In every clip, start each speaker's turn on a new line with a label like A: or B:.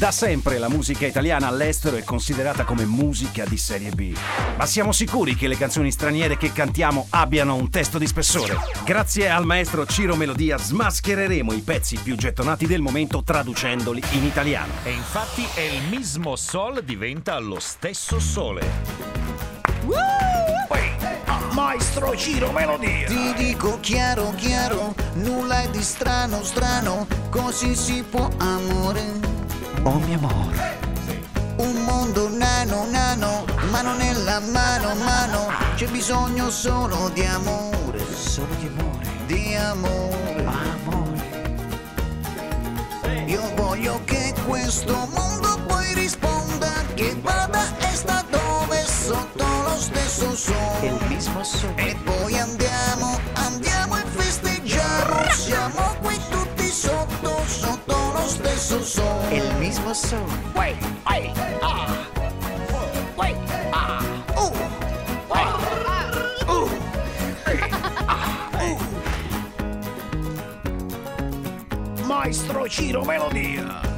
A: Da sempre la musica italiana all'estero è considerata come musica di serie B. Ma siamo sicuri che le canzoni straniere che cantiamo abbiano un testo di spessore? Grazie al maestro Ciro Melodia smaschereremo i pezzi più gettonati del momento traducendoli in italiano.
B: E infatti El mismo sol diventa lo stesso sole.
C: Maestro Ciro Melodia.
D: Ti dico chiaro, chiaro, nulla è di strano, strano, così si può amore.
A: Oh mio amore.
D: Un mondo nano, nano, mano nella mano, mano, c'è bisogno solo di amore,
A: Solo di amore.
D: di amore.
A: Amore.
D: Io voglio che questo mondo poi risponda, che vada e sta dove sotto lo stesso sole. E poi andiamo, andiamo
A: Il mismo.
C: Wait, wait, ah. Wait, ah.
D: Uh,
C: Uh. Maestro Ciro Melodia.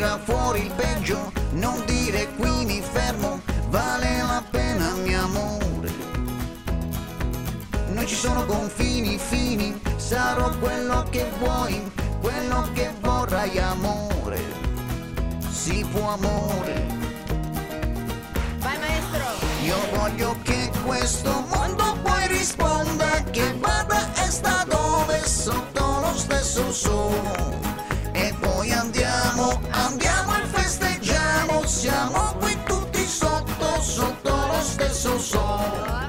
D: tira fuori il peggio, non dire qui mi fermo, vale la pena mio amore. Non ci sono confini, fini, sarò quello che vuoi, quello che vorrai amore. Si può amore.
E: Vai maestro!
D: Io voglio che questo mondo poi risponda che vada e sta dove sotto lo stesso sole. E poi andiamo, andiamo e festeggiamo, siamo qui tutti sotto, sotto lo stesso sole.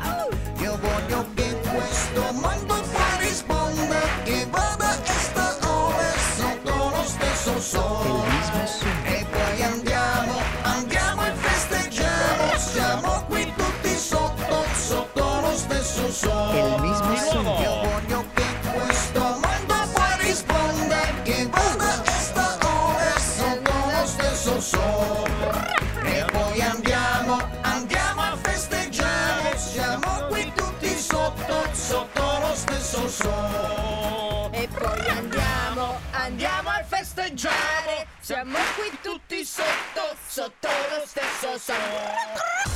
D: Stesso sole.
E: E poi andiamo, andiamo a festeggiare. Siamo qui tutti sotto, sotto lo stesso sole.